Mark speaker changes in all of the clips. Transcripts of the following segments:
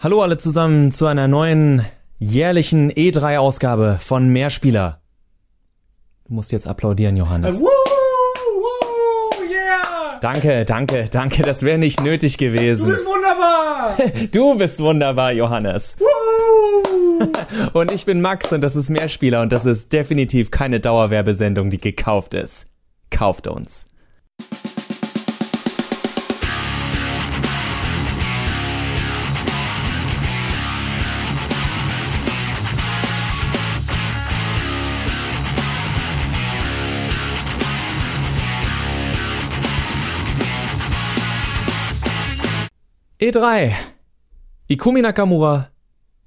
Speaker 1: Hallo alle zusammen zu einer neuen jährlichen E3-Ausgabe von Mehrspieler. Du musst jetzt applaudieren, Johannes.
Speaker 2: Woo, woo, yeah!
Speaker 1: Danke, danke, danke, das wäre nicht nötig
Speaker 2: Du
Speaker 1: gewesen.
Speaker 2: bist wunderbar!
Speaker 1: Du bist wunderbar, Johannes.
Speaker 2: Woo!
Speaker 1: Und ich bin Max und das ist Mehrspieler und das ist definitiv keine Dauerwerbesendung, die gekauft ist. Kauft uns. E3. Ikumi Nakamura,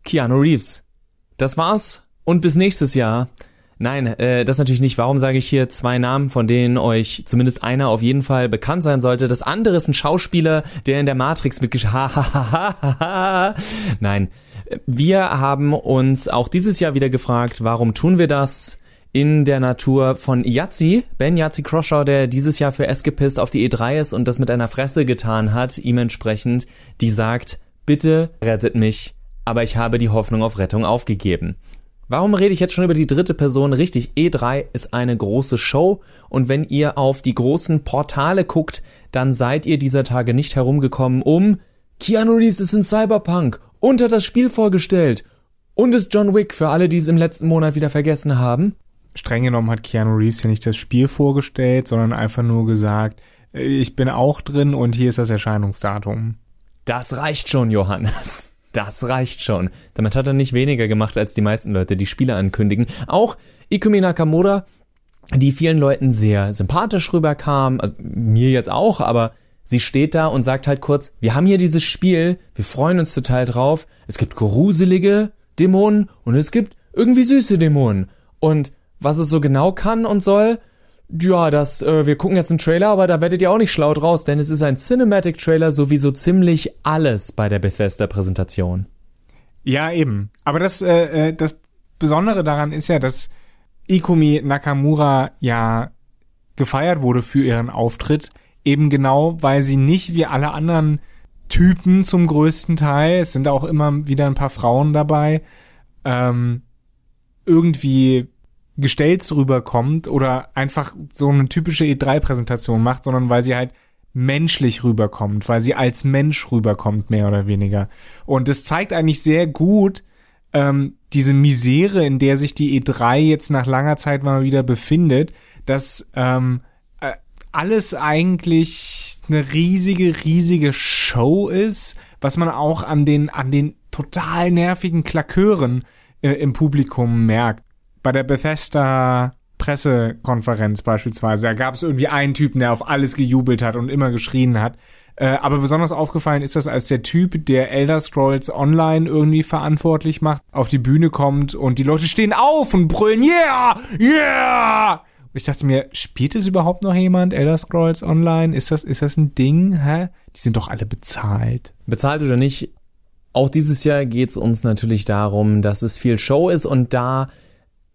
Speaker 1: Keanu Reeves. Das war's und bis nächstes Jahr. Nein, äh, das natürlich nicht. Warum sage ich hier zwei Namen, von denen euch zumindest einer auf jeden Fall bekannt sein sollte? Das andere ist ein Schauspieler, der in der Matrix mitgesch... Nein, wir haben uns auch dieses Jahr wieder gefragt, warum tun wir das? In der Natur von Yazzi, Ben Yazzi Croshaw, der dieses Jahr für Escapist auf die E3 ist und das mit einer Fresse getan hat, ihm entsprechend, die sagt, bitte rettet mich, aber ich habe die Hoffnung auf Rettung aufgegeben. Warum rede ich jetzt schon über die dritte Person? Richtig, E3 ist eine große Show und wenn ihr auf die großen Portale guckt, dann seid ihr dieser Tage nicht herumgekommen, um Keanu Reeves ist in Cyberpunk und hat das Spiel vorgestellt und ist John Wick für alle, die es im letzten Monat wieder vergessen haben.
Speaker 2: Streng genommen hat Keanu Reeves ja nicht das Spiel vorgestellt, sondern einfach nur gesagt, äh, ich bin auch drin und hier ist das Erscheinungsdatum.
Speaker 1: Das reicht schon, Johannes. Das reicht schon. Damit hat er nicht weniger gemacht als die meisten Leute, die Spiele ankündigen. Auch Ikumi Nakamura, die vielen Leuten sehr sympathisch rüberkam, also mir jetzt auch, aber sie steht da und sagt halt kurz, wir haben hier dieses Spiel, wir freuen uns total drauf, es gibt gruselige Dämonen und es gibt irgendwie süße Dämonen. Und was es so genau kann und soll, ja, das, äh, wir gucken jetzt einen Trailer, aber da werdet ihr auch nicht schlau draus, denn es ist ein Cinematic-Trailer, so wie so ziemlich alles bei der Bethesda-Präsentation.
Speaker 2: Ja, eben. Aber das, äh, äh, das Besondere daran ist ja, dass Ikumi Nakamura ja gefeiert wurde für ihren Auftritt, eben genau, weil sie nicht wie alle anderen Typen zum größten Teil, es sind auch immer wieder ein paar Frauen dabei, ähm, irgendwie gestellt rüberkommt oder einfach so eine typische E3-Präsentation macht, sondern weil sie halt menschlich rüberkommt, weil sie als Mensch rüberkommt, mehr oder weniger. Und es zeigt eigentlich sehr gut ähm, diese Misere, in der sich die E3 jetzt nach langer Zeit mal wieder befindet, dass ähm, äh, alles eigentlich eine riesige, riesige Show ist, was man auch an den, an den total nervigen Klakören äh, im Publikum merkt bei der Bethesda Pressekonferenz beispielsweise, da gab es irgendwie einen Typen, der auf alles gejubelt hat und immer geschrien hat. Äh, aber besonders aufgefallen ist das, als der Typ, der Elder Scrolls Online irgendwie verantwortlich macht, auf die Bühne kommt und die Leute stehen auf und brüllen, yeah, yeah! Und ich dachte mir, spielt es überhaupt noch jemand, Elder Scrolls Online? Ist das, ist das ein Ding? Hä? Die sind doch alle bezahlt.
Speaker 1: Bezahlt oder nicht, auch dieses Jahr geht's uns natürlich darum, dass es viel Show ist und da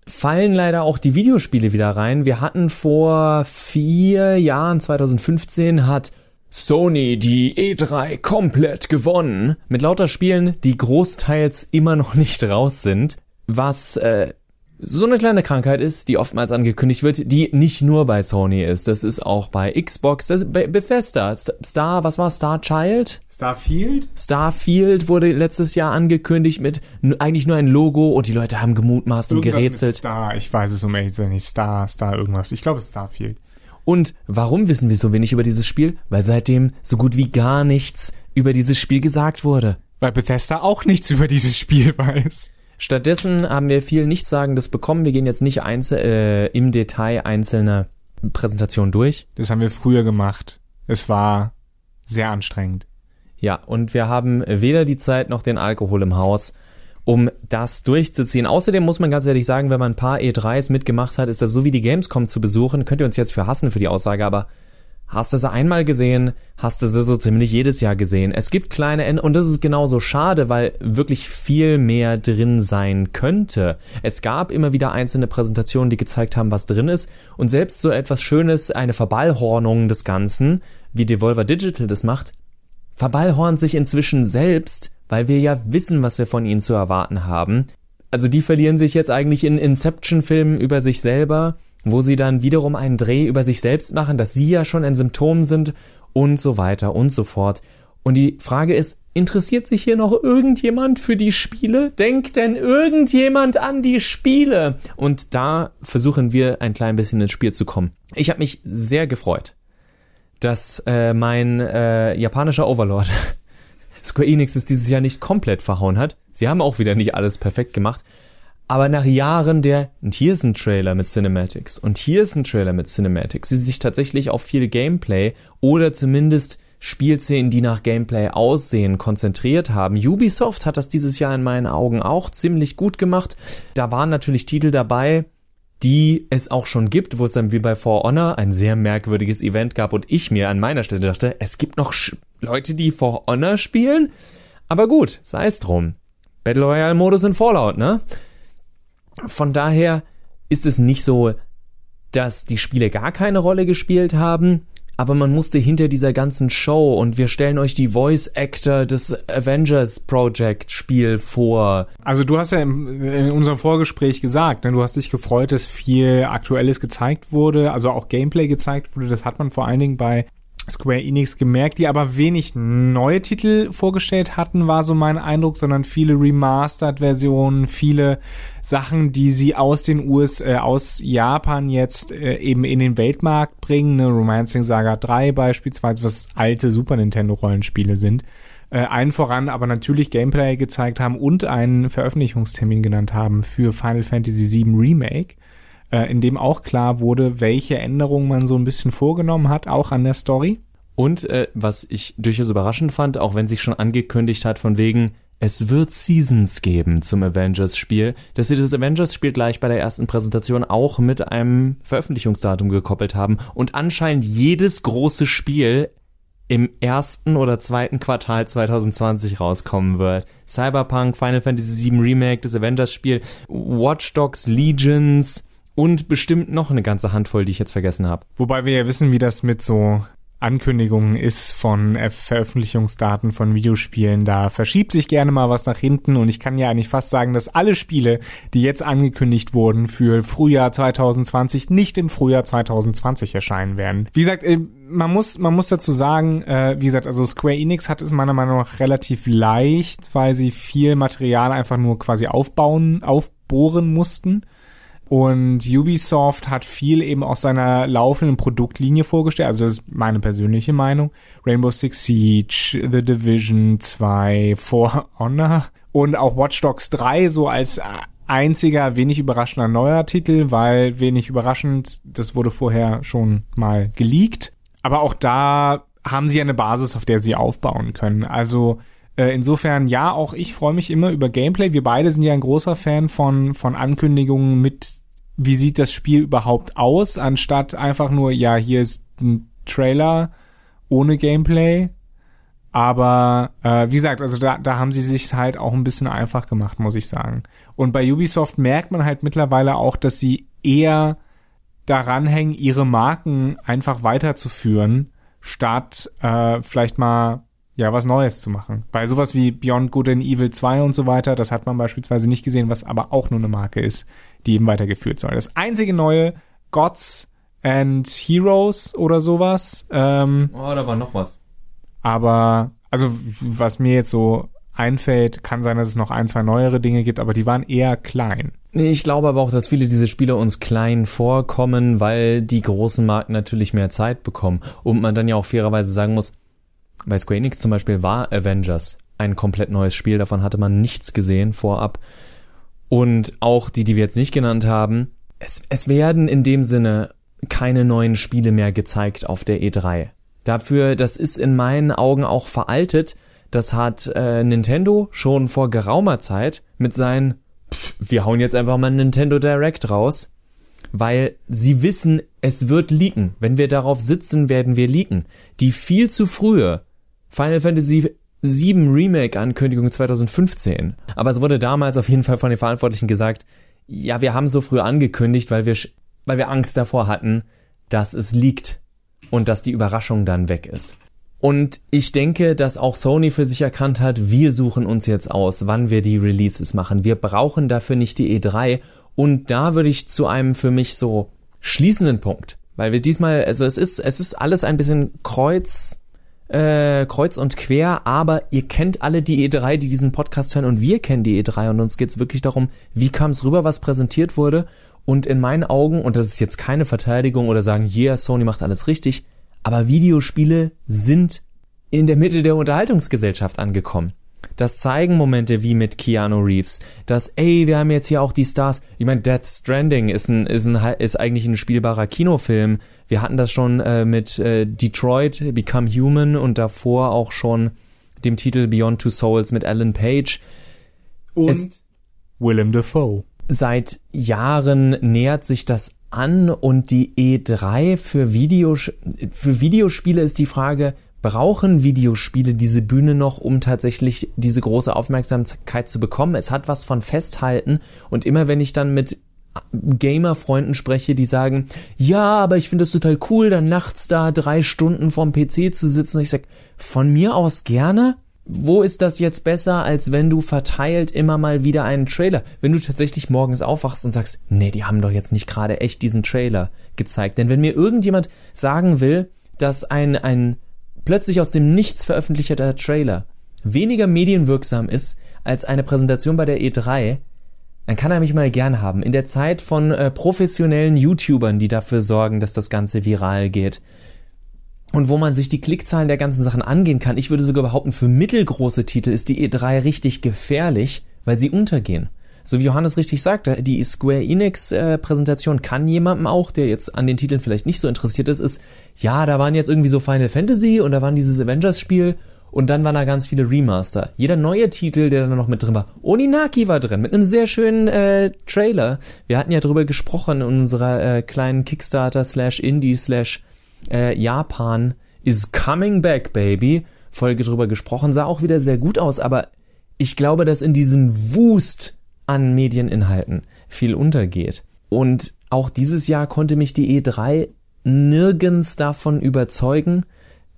Speaker 1: fallen leider auch die Videospiele wieder rein. Wir hatten vor vier Jahren, 2015, hat Sony die E3 komplett gewonnen. Mit lauter Spielen, die großteils immer noch nicht raus sind. Was äh, so eine kleine Krankheit ist, die oftmals angekündigt wird, die nicht nur bei Sony ist. Das ist auch bei Xbox, das, bei Bethesda, Star, was war Star Child?
Speaker 2: Starfield?
Speaker 1: Starfield wurde letztes Jahr angekündigt mit eigentlich nur ein Logo und die Leute haben gemutmaßt und gerätselt.
Speaker 2: Star, ich weiß es um ehrlich zu sein nicht. Star, Star irgendwas. Ich glaube, Starfield.
Speaker 1: Und warum wissen wir so wenig über dieses Spiel? Weil seitdem so gut wie gar nichts über dieses Spiel gesagt wurde.
Speaker 2: Weil Bethesda auch nichts über dieses Spiel weiß.
Speaker 1: Stattdessen haben wir viel Nichtsagendes bekommen. Wir gehen jetzt nicht einzel äh, im Detail einzelne Präsentationen durch.
Speaker 2: Das haben wir früher gemacht. Es war sehr anstrengend.
Speaker 1: Ja, und wir haben weder die Zeit noch den Alkohol im Haus, um das durchzuziehen. Außerdem muss man ganz ehrlich sagen, wenn man ein paar E3s mitgemacht hat, ist das so wie die Gamescom zu besuchen. Könnt ihr uns jetzt für hassen für die Aussage, aber Hast du sie einmal gesehen, hast du sie so ziemlich jedes Jahr gesehen. Es gibt kleine Enden und das ist genauso schade, weil wirklich viel mehr drin sein könnte. Es gab immer wieder einzelne Präsentationen, die gezeigt haben, was drin ist und selbst so etwas Schönes, eine Verballhornung des Ganzen, wie Devolver Digital das macht, verballhornt sich inzwischen selbst, weil wir ja wissen, was wir von ihnen zu erwarten haben. Also die verlieren sich jetzt eigentlich in Inception-Filmen über sich selber, wo sie dann wiederum einen Dreh über sich selbst machen, dass sie ja schon ein Symptom sind und so weiter und so fort. Und die Frage ist, interessiert sich hier noch irgendjemand für die Spiele? Denkt denn irgendjemand an die Spiele? Und da versuchen wir ein klein bisschen ins Spiel zu kommen. Ich habe mich sehr gefreut, dass äh, mein äh, japanischer Overlord Square Enix es dieses Jahr nicht komplett verhauen hat. Sie haben auch wieder nicht alles perfekt gemacht. Aber nach Jahren der, und hier ist ein Trailer mit Cinematics, und hier ist ein Trailer mit Cinematics, sie sich tatsächlich auf viel Gameplay oder zumindest Spielszenen, die nach Gameplay aussehen, konzentriert haben. Ubisoft hat das dieses Jahr in meinen Augen auch ziemlich gut gemacht. Da waren natürlich Titel dabei, die es auch schon gibt, wo es dann wie bei For Honor ein sehr merkwürdiges Event gab und ich mir an meiner Stelle dachte, es gibt noch Sch Leute, die For Honor spielen? Aber gut, sei es drum. Battle Royale Modus in Fallout, ne? Von daher ist es nicht so, dass die Spiele gar keine Rolle gespielt haben, aber man musste hinter dieser ganzen Show und wir stellen euch die Voice Actor des Avengers Project Spiel vor.
Speaker 2: Also du hast ja in unserem Vorgespräch gesagt, ne, du hast dich gefreut, dass viel Aktuelles gezeigt wurde, also auch Gameplay gezeigt wurde. Das hat man vor allen Dingen bei Square Enix gemerkt, die aber wenig neue Titel vorgestellt hatten, war so mein Eindruck, sondern viele Remastered-Versionen, viele Sachen, die sie aus den US, äh, aus Japan jetzt äh, eben in den Weltmarkt bringen, ne, Romancing Saga 3 beispielsweise, was alte Super Nintendo Rollenspiele sind. Äh, allen voran aber natürlich Gameplay gezeigt haben und einen Veröffentlichungstermin genannt haben für Final Fantasy VII Remake äh, in dem auch klar wurde, welche Änderungen man so ein bisschen vorgenommen hat, auch an der Story.
Speaker 1: Und äh, was ich durchaus überraschend fand, auch wenn sich schon angekündigt hat, von wegen, es wird Seasons geben zum Avengers-Spiel, dass sie das Avengers-Spiel gleich bei der ersten Präsentation auch mit einem Veröffentlichungsdatum gekoppelt haben und anscheinend jedes große Spiel im ersten oder zweiten Quartal 2020 rauskommen wird. Cyberpunk, Final Fantasy VII Remake, das Avengers-Spiel, Watch Dogs Legions, und bestimmt noch eine ganze Handvoll, die ich jetzt vergessen habe.
Speaker 2: Wobei wir ja wissen, wie das mit so Ankündigungen ist von Veröffentlichungsdaten von Videospielen. Da verschiebt sich gerne mal was nach hinten und ich kann ja eigentlich fast sagen, dass alle Spiele, die jetzt angekündigt wurden für Frühjahr 2020, nicht im Frühjahr 2020 erscheinen werden. Wie gesagt, äh, man muss, man muss dazu sagen, äh, wie gesagt, also Square Enix hat es meiner Meinung nach relativ leicht, weil sie viel Material einfach nur quasi aufbauen, aufbohren mussten und Ubisoft hat viel eben aus seiner laufenden Produktlinie vorgestellt. Also das ist meine persönliche Meinung. Rainbow Six Siege, The Division 2, For Honor und auch Watch Dogs 3 so als einziger wenig überraschender neuer Titel, weil wenig überraschend, das wurde vorher schon mal geleakt. Aber auch da haben sie eine Basis, auf der sie aufbauen können. Also äh, insofern, ja, auch ich freue mich immer über Gameplay. Wir beide sind ja ein großer Fan von, von Ankündigungen mit, wie sieht das Spiel überhaupt aus, anstatt einfach nur, ja, hier ist ein Trailer ohne Gameplay. Aber äh, wie gesagt, also da, da haben sie sich halt auch ein bisschen einfach gemacht, muss ich sagen. Und bei Ubisoft merkt man halt mittlerweile auch, dass sie eher daran hängen, ihre Marken einfach weiterzuführen, statt äh, vielleicht mal ja, was Neues zu machen. Bei sowas wie Beyond Good and Evil 2 und so weiter, das hat man beispielsweise nicht gesehen, was aber auch nur eine Marke ist, die eben weitergeführt soll. Das einzige neue, Gods and Heroes oder sowas. Ähm,
Speaker 1: oh, da war noch was.
Speaker 2: Aber, also, was mir jetzt so einfällt, kann sein, dass es noch ein, zwei neuere Dinge gibt, aber die waren eher klein.
Speaker 1: Ich glaube aber auch, dass viele dieser Spiele uns klein vorkommen, weil die großen Marken natürlich mehr Zeit bekommen. Und man dann ja auch fairerweise sagen muss, bei Square Enix zum Beispiel war Avengers ein komplett neues Spiel, davon hatte man nichts gesehen vorab. Und auch die, die wir jetzt nicht genannt haben, es, es werden in dem Sinne keine neuen Spiele mehr gezeigt auf der E3. Dafür, das ist in meinen Augen auch veraltet. Das hat äh, Nintendo schon vor geraumer Zeit mit seinen, pff, wir hauen jetzt einfach mal Nintendo Direct raus, weil sie wissen, es wird leaken. Wenn wir darauf sitzen, werden wir leaken. Die viel zu frühe Final Fantasy 7 Remake Ankündigung 2015. Aber es wurde damals auf jeden Fall von den Verantwortlichen gesagt, ja, wir haben so früh angekündigt, weil wir, weil wir Angst davor hatten, dass es liegt und dass die Überraschung dann weg ist. Und ich denke, dass auch Sony für sich erkannt hat, wir suchen uns jetzt aus, wann wir die Releases machen. Wir brauchen dafür nicht die E3. Und da würde ich zu einem für mich so schließenden Punkt, weil wir diesmal, also es ist, es ist alles ein bisschen kreuz, äh, kreuz und quer, aber ihr kennt alle die E3, die diesen Podcast hören und wir kennen die E3 und uns geht's wirklich darum, wie kam es rüber, was präsentiert wurde und in meinen Augen, und das ist jetzt keine Verteidigung oder sagen, yeah, Sony macht alles richtig, aber Videospiele sind in der Mitte der Unterhaltungsgesellschaft angekommen. Das zeigen Momente wie mit Keanu Reeves. Das, ey, wir haben jetzt hier auch die Stars. Ich meine, Death Stranding ist ein, ist ein, ist eigentlich ein spielbarer Kinofilm. Wir hatten das schon äh, mit äh, Detroit, Become Human und davor auch schon dem Titel Beyond Two Souls mit Alan Page.
Speaker 2: Und es, Willem Dafoe.
Speaker 1: Seit Jahren nähert sich das an und die E3 für, Videos für Videospiele ist die Frage, brauchen Videospiele diese Bühne noch, um tatsächlich diese große Aufmerksamkeit zu bekommen? Es hat was von Festhalten und immer wenn ich dann mit Gamer-Freunden spreche, die sagen, ja, aber ich finde es total cool, dann nachts da drei Stunden vorm PC zu sitzen. Ich sag, von mir aus gerne, wo ist das jetzt besser, als wenn du verteilt immer mal wieder einen Trailer? Wenn du tatsächlich morgens aufwachst und sagst, nee, die haben doch jetzt nicht gerade echt diesen Trailer gezeigt. Denn wenn mir irgendjemand sagen will, dass ein, ein plötzlich aus dem Nichts veröffentlichter Trailer weniger medienwirksam ist als eine Präsentation bei der E3, dann kann er mich mal gern haben. In der Zeit von äh, professionellen YouTubern, die dafür sorgen, dass das Ganze viral geht, und wo man sich die Klickzahlen der ganzen Sachen angehen kann. Ich würde sogar behaupten, für mittelgroße Titel ist die E3 richtig gefährlich, weil sie untergehen. So wie Johannes richtig sagt, die Square Enix äh, Präsentation kann jemandem auch, der jetzt an den Titeln vielleicht nicht so interessiert ist, ist, ja, da waren jetzt irgendwie so Final Fantasy und da waren dieses Avengers Spiel und dann waren da ganz viele Remaster. Jeder neue Titel, der da noch mit drin war. Oninaki war drin, mit einem sehr schönen äh, Trailer. Wir hatten ja drüber gesprochen in unserer äh, kleinen Kickstarter slash Indie slash äh, Japan is coming back, baby. Folge drüber gesprochen, sah auch wieder sehr gut aus, aber ich glaube, dass in diesem Wust an Medieninhalten viel untergeht. Und auch dieses Jahr konnte mich die E3 nirgends davon überzeugen,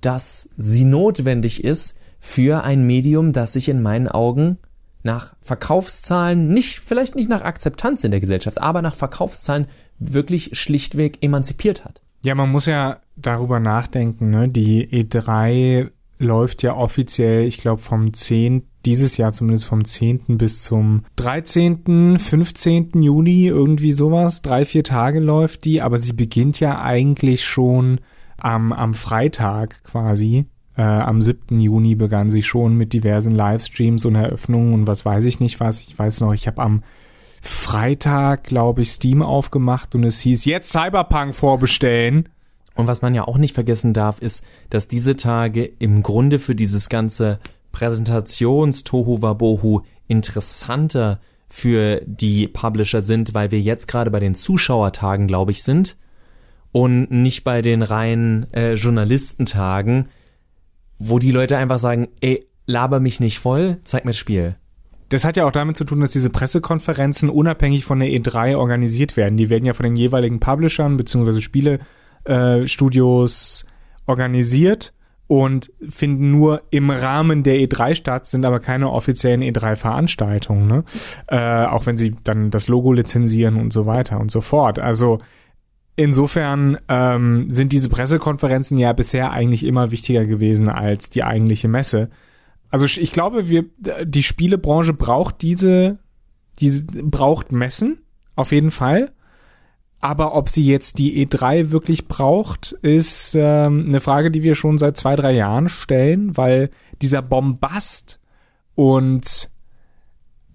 Speaker 1: dass sie notwendig ist für ein Medium, das sich in meinen Augen nach Verkaufszahlen, nicht, vielleicht nicht nach Akzeptanz in der Gesellschaft, aber nach Verkaufszahlen wirklich schlichtweg emanzipiert hat.
Speaker 2: Ja, man muss ja darüber nachdenken, ne? Die E3 läuft ja offiziell, ich glaube, vom 10. dieses Jahr zumindest vom 10. bis zum 13., 15. Juni, irgendwie sowas. Drei, vier Tage läuft die, aber sie beginnt ja eigentlich schon am, am Freitag quasi. Äh, am 7. Juni begann sie schon mit diversen Livestreams und Eröffnungen und was weiß ich nicht was. Ich weiß noch, ich habe am Freitag, glaube ich, Steam aufgemacht und es hieß jetzt Cyberpunk vorbestellen.
Speaker 1: Und was man ja auch nicht vergessen darf, ist, dass diese Tage im Grunde für dieses ganze Präsentations-Tohu-Wabohu interessanter für die Publisher sind, weil wir jetzt gerade bei den Zuschauertagen, glaube ich, sind und nicht bei den reinen äh, Journalistentagen, wo die Leute einfach sagen, ey, laber mich nicht voll, zeig mir das Spiel.
Speaker 2: Das hat ja auch damit zu tun, dass diese Pressekonferenzen unabhängig von der E3 organisiert werden. Die werden ja von den jeweiligen Publishern bzw. Spielestudios äh, organisiert und finden nur im Rahmen der E3 statt, sind aber keine offiziellen E3-Veranstaltungen, ne? Äh, auch wenn sie dann das Logo lizenzieren und so weiter und so fort. Also insofern ähm, sind diese Pressekonferenzen ja bisher eigentlich immer wichtiger gewesen als die eigentliche Messe. Also ich glaube, wir, die Spielebranche braucht diese, diese, braucht Messen, auf jeden Fall. Aber ob sie jetzt die E3 wirklich braucht, ist ähm, eine Frage, die wir schon seit zwei, drei Jahren stellen, weil dieser Bombast und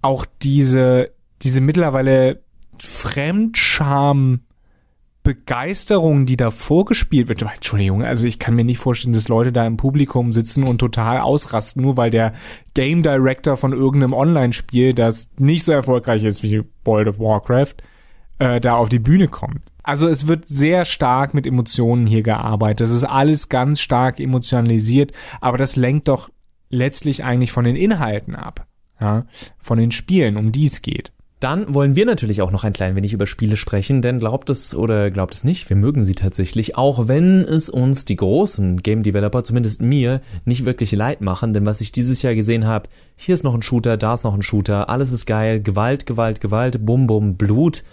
Speaker 2: auch diese, diese mittlerweile Fremdscham Begeisterung, die da vorgespielt wird, Entschuldigung, also ich kann mir nicht vorstellen, dass Leute da im Publikum sitzen und total ausrasten, nur weil der Game Director von irgendeinem Online-Spiel, das nicht so erfolgreich ist wie World of Warcraft, äh, da auf die Bühne kommt. Also es wird sehr stark mit Emotionen hier gearbeitet. Das ist alles ganz stark emotionalisiert, aber das lenkt doch letztlich eigentlich von den Inhalten ab, ja, von den Spielen, um die es geht.
Speaker 1: Dann wollen wir natürlich auch noch ein klein wenig über Spiele sprechen, denn glaubt es oder glaubt es nicht, wir mögen sie tatsächlich, auch wenn es uns die großen Game Developer, zumindest mir, nicht wirklich leid machen, denn was ich dieses Jahr gesehen habe, hier ist noch ein Shooter, da ist noch ein Shooter, alles ist geil, Gewalt, Gewalt, Gewalt, Bum, Bum, Blut.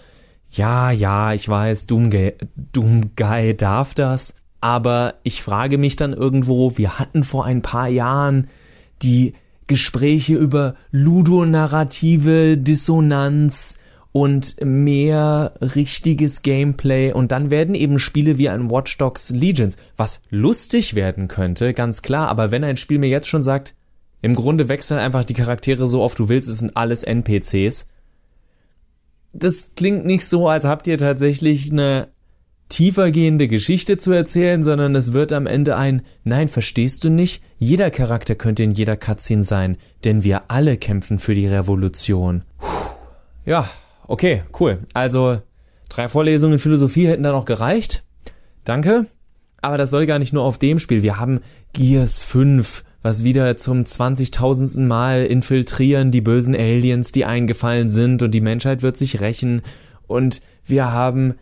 Speaker 1: Ja, ja, ich weiß, Doomguy, Doomguy darf das, aber ich frage mich dann irgendwo, wir hatten vor ein paar Jahren die Gespräche über ludonarrative Dissonanz und mehr richtiges Gameplay und dann werden eben Spiele wie ein Watch Dogs Legions, was lustig werden könnte, ganz klar, aber wenn ein Spiel mir jetzt schon sagt, im Grunde wechseln einfach die Charaktere so oft du willst, es sind alles NPCs. Das klingt nicht so, als habt ihr tatsächlich eine tiefergehende Geschichte zu erzählen, sondern es wird am Ende ein Nein, verstehst du nicht? Jeder Charakter könnte in jeder Cutscene sein, denn wir alle kämpfen für die Revolution. Ja, okay, cool. Also drei Vorlesungen in Philosophie hätten dann auch gereicht. Danke. Aber das soll gar nicht nur auf dem Spiel. Wir haben Gears 5, was wieder zum 20.000. Mal infiltrieren die bösen Aliens, die eingefallen sind und die Menschheit wird sich rächen. Und wir haben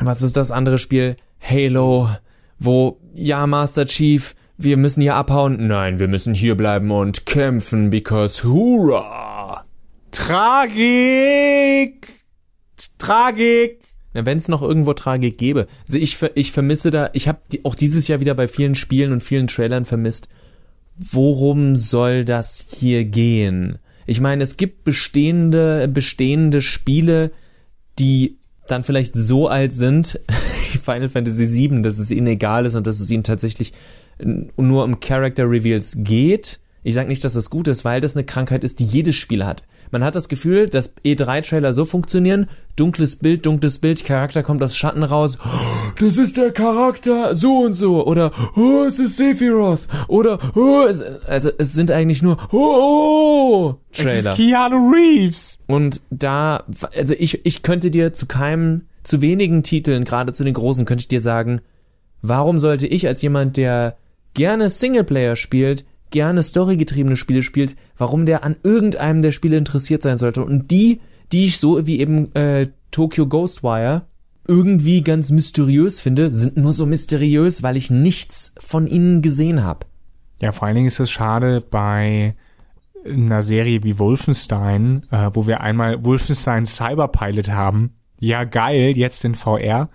Speaker 1: was ist das andere Spiel? Halo, wo, ja, Master Chief, wir müssen hier abhauen. Nein, wir müssen hier bleiben und kämpfen, because hurra!
Speaker 2: Tragik! Tragik!
Speaker 1: Na, wenn es noch irgendwo Tragik gäbe. Also ich, ich vermisse da, ich habe auch dieses Jahr wieder bei vielen Spielen und vielen Trailern vermisst, worum soll das hier gehen? Ich meine, es gibt bestehende, bestehende Spiele, die dann vielleicht so alt sind, Final Fantasy VII, dass es ihnen egal ist und dass es ihnen tatsächlich nur um Character Reveals geht. Ich sage nicht, dass das gut ist, weil das eine Krankheit ist, die jedes Spiel hat. Man hat das Gefühl, dass E3-Trailer so funktionieren, dunkles Bild, dunkles Bild, Charakter kommt aus Schatten raus, das ist der Charakter so und so, oder oh, es ist Sephiroth, oder oh, es, also es sind eigentlich nur oh, oh Trailer. Es ist
Speaker 2: Keanu Reeves.
Speaker 1: Und da, also ich, ich könnte dir zu keinem, zu wenigen Titeln, gerade zu den großen, könnte ich dir sagen, warum sollte ich als jemand, der gerne Singleplayer spielt, gerne storygetriebene Spiele spielt, warum der an irgendeinem der Spiele interessiert sein sollte. Und die, die ich so wie eben äh, Tokyo Ghostwire irgendwie ganz mysteriös finde, sind nur so mysteriös, weil ich nichts von ihnen gesehen habe.
Speaker 2: Ja, vor allen Dingen ist es schade bei einer Serie wie Wolfenstein, äh, wo wir einmal Wolfenstein Cyberpilot haben. Ja, geil, jetzt in VR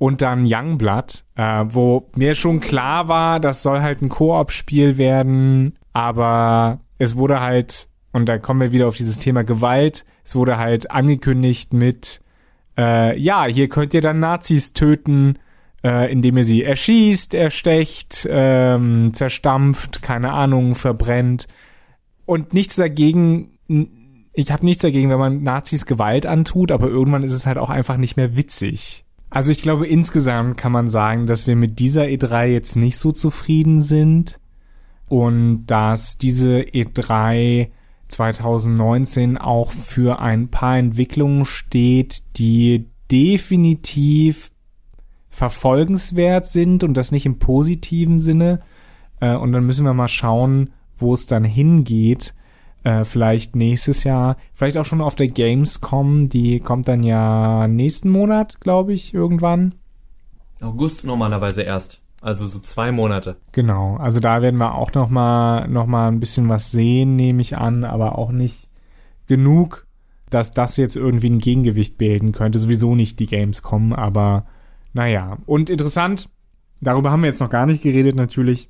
Speaker 2: und dann Youngblood, äh, wo mir schon klar war, das soll halt ein Koop-Spiel werden, aber es wurde halt, und da kommen wir wieder auf dieses Thema Gewalt, es wurde halt angekündigt mit, äh, ja, hier könnt ihr dann Nazis töten, äh, indem ihr sie erschießt, erstecht, ähm, zerstampft, keine Ahnung, verbrennt. Und nichts dagegen, ich habe nichts dagegen, wenn man Nazis Gewalt antut, aber irgendwann ist es halt auch einfach nicht mehr witzig. Also ich glaube, insgesamt kann man sagen, dass wir mit dieser E3 jetzt nicht so zufrieden sind und dass diese E3 2019 auch für ein paar Entwicklungen steht, die definitiv verfolgenswert sind und das nicht im positiven Sinne. Äh, und dann müssen wir mal schauen, wo es dann hingeht äh, vielleicht nächstes Jahr, vielleicht auch schon auf der Gamescom, die kommt dann ja nächsten Monat, glaube ich, irgendwann.
Speaker 1: August normalerweise erst. Also so zwei Monate.
Speaker 2: Genau, also da werden wir auch noch mal, noch mal ein bisschen was sehen, nehme ich an, aber auch nicht genug, dass das jetzt irgendwie ein Gegengewicht bilden könnte. Sowieso nicht die Gamescom, aber naja. Und interessant, darüber haben wir jetzt noch gar nicht geredet natürlich,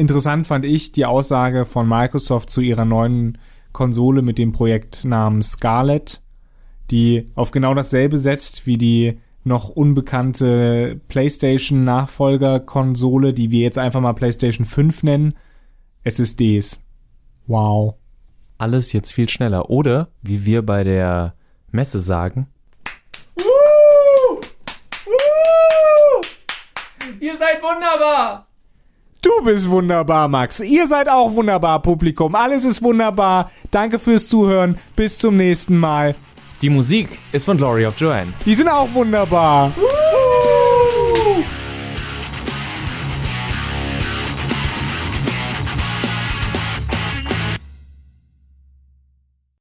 Speaker 2: Interessant fand ich die Aussage von Microsoft zu ihrer neuen Konsole mit dem Projektnamen Scarlett, die auf genau dasselbe setzt wie die noch unbekannte PlayStation Nachfolgerkonsole, die wir jetzt einfach mal PlayStation 5 nennen, SSDs. Wow.
Speaker 1: Alles jetzt viel schneller. Oder, wie wir bei der Messe sagen,
Speaker 2: uh! Uh! Ihr seid wunderbar! Du bist wunderbar, Max. Ihr seid auch wunderbar, Publikum. Alles ist wunderbar. Danke fürs Zuhören. Bis zum nächsten Mal.
Speaker 1: Die Musik ist von Glory of Joanne.
Speaker 2: Die sind auch wunderbar. Woo!